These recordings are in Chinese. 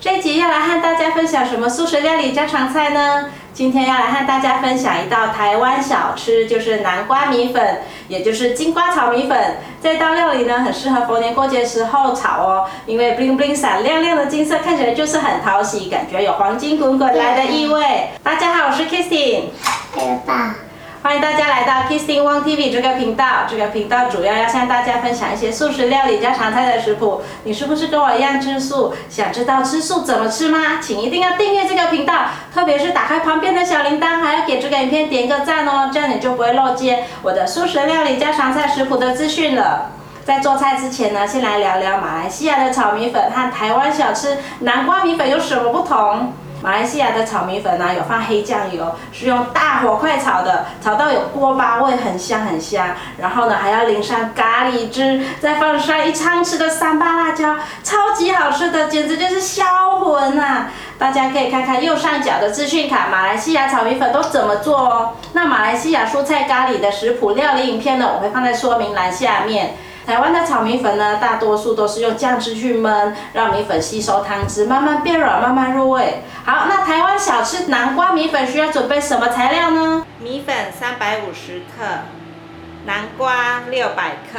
这集要来和大家分享什么素食料理家常菜呢？今天要来和大家分享一道台湾小吃，就是南瓜米粉，也就是金瓜炒米粉。这道料理呢，很适合逢年过节时候炒哦，因为 bling bling 闪亮亮的金色看起来就是很讨喜，感觉有黄金滚滚来的意味。大家好，我是 Kissing。对吧？欢迎大家来到 Kissing One TV 这个频道。这个频道主要要向大家分享一些素食料理家常菜的食谱。你是不是跟我一样吃素？想知道吃素怎么吃吗？请一定要订阅这个频道，特别是打开旁边的小铃铛，还要给这个影片点个赞哦，这样你就不会漏接我的素食料理家常菜食谱的资讯了。在做菜之前呢，先来聊聊马来西亚的炒米粉和台湾小吃南瓜米粉有什么不同。马来西亚的炒米粉呢，有放黑酱油，是用大火快炒的，炒到有锅巴味，很香很香。然后呢，还要淋上咖喱汁，再放上一汤匙的三八辣椒，超级好吃的，简直就是销魂啊！大家可以看看右上角的资讯卡，马来西亚炒米粉都怎么做哦。那马来西亚蔬菜咖喱的食谱料理影片呢，我会放在说明栏下面。台湾的炒米粉呢，大多数都是用酱汁去焖，让米粉吸收汤汁，慢慢变软，慢慢入味。小吃南瓜米粉需要准备什么材料呢？米粉三百五十克，南瓜六百克，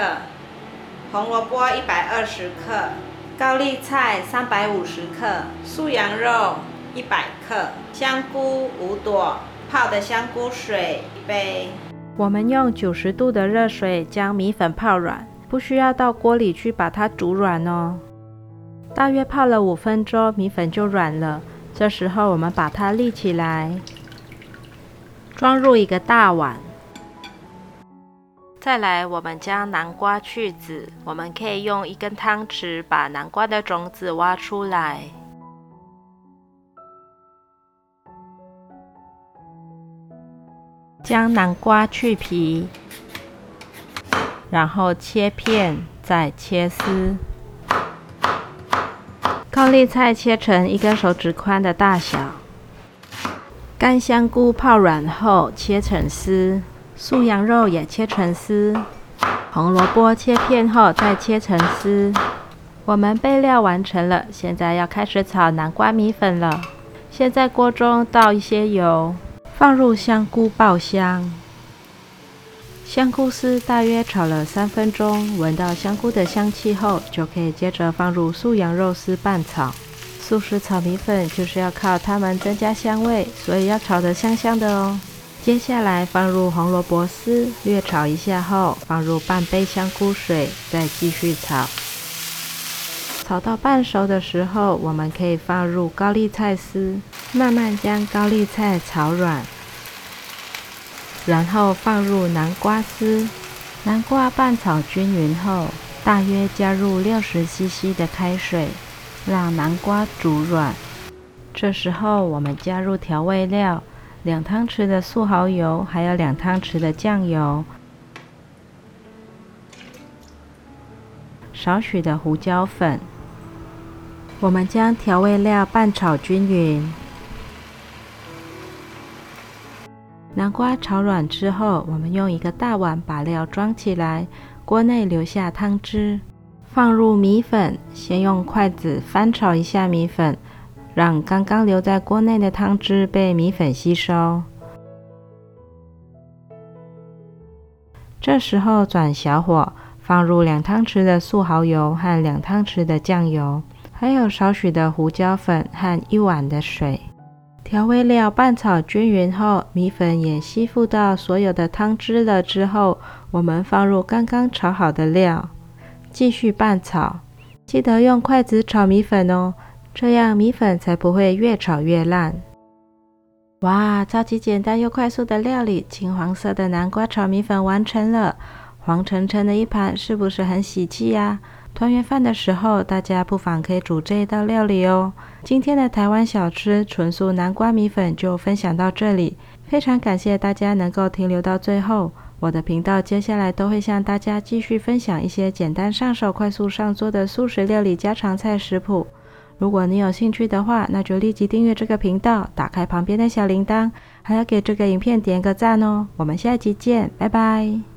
红萝卜一百二十克，高丽菜三百五十克，素羊肉一百克，香菇五朵，泡的香菇水一杯。我们用九十度的热水将米粉泡软。不需要到锅里去把它煮软哦。大约泡了五分钟，米粉就软了。这时候我们把它立起来，装入一个大碗。再来，我们将南瓜去籽。我们可以用一根汤匙把南瓜的种子挖出来，将南瓜去皮。然后切片，再切丝。高丽菜切成一根手指宽的大小。干香菇泡软后切成丝，素羊肉也切成丝。红萝卜切片后再切成丝。我们备料完成了，现在要开始炒南瓜米粉了。先在锅中倒一些油，放入香菇爆香。香菇丝大约炒了三分钟，闻到香菇的香气后，就可以接着放入素羊肉丝拌炒。素食炒米粉就是要靠它们增加香味，所以要炒得香香的哦。接下来放入红萝卜丝，略炒一下后，放入半杯香菇水，再继续炒。炒到半熟的时候，我们可以放入高丽菜丝，慢慢将高丽菜炒软。然后放入南瓜丝，南瓜拌炒均匀后，大约加入六十 CC 的开水，让南瓜煮软。这时候我们加入调味料，两汤匙的素蚝油，还有两汤匙的酱油，少许的胡椒粉。我们将调味料拌炒均匀。南瓜炒软之后，我们用一个大碗把料装起来，锅内留下汤汁，放入米粉，先用筷子翻炒一下米粉，让刚刚留在锅内的汤汁被米粉吸收。这时候转小火，放入两汤匙的素蚝油和两汤匙的酱油，还有少许的胡椒粉和一碗的水。调味料拌炒均匀后，米粉也吸附到所有的汤汁了。之后，我们放入刚刚炒好的料，继续拌炒。记得用筷子炒米粉哦，这样米粉才不会越炒越烂。哇，超级简单又快速的料理，金黄色的南瓜炒米粉完成了，黄澄澄的一盘，是不是很喜气呀？团圆饭的时候，大家不妨可以煮这一道料理哦。今天的台湾小吃纯素南瓜米粉就分享到这里，非常感谢大家能够停留到最后。我的频道接下来都会向大家继续分享一些简单上手、快速上桌的素食料理家常菜食谱。如果你有兴趣的话，那就立即订阅这个频道，打开旁边的小铃铛，还要给这个影片点个赞哦。我们下集见，拜拜。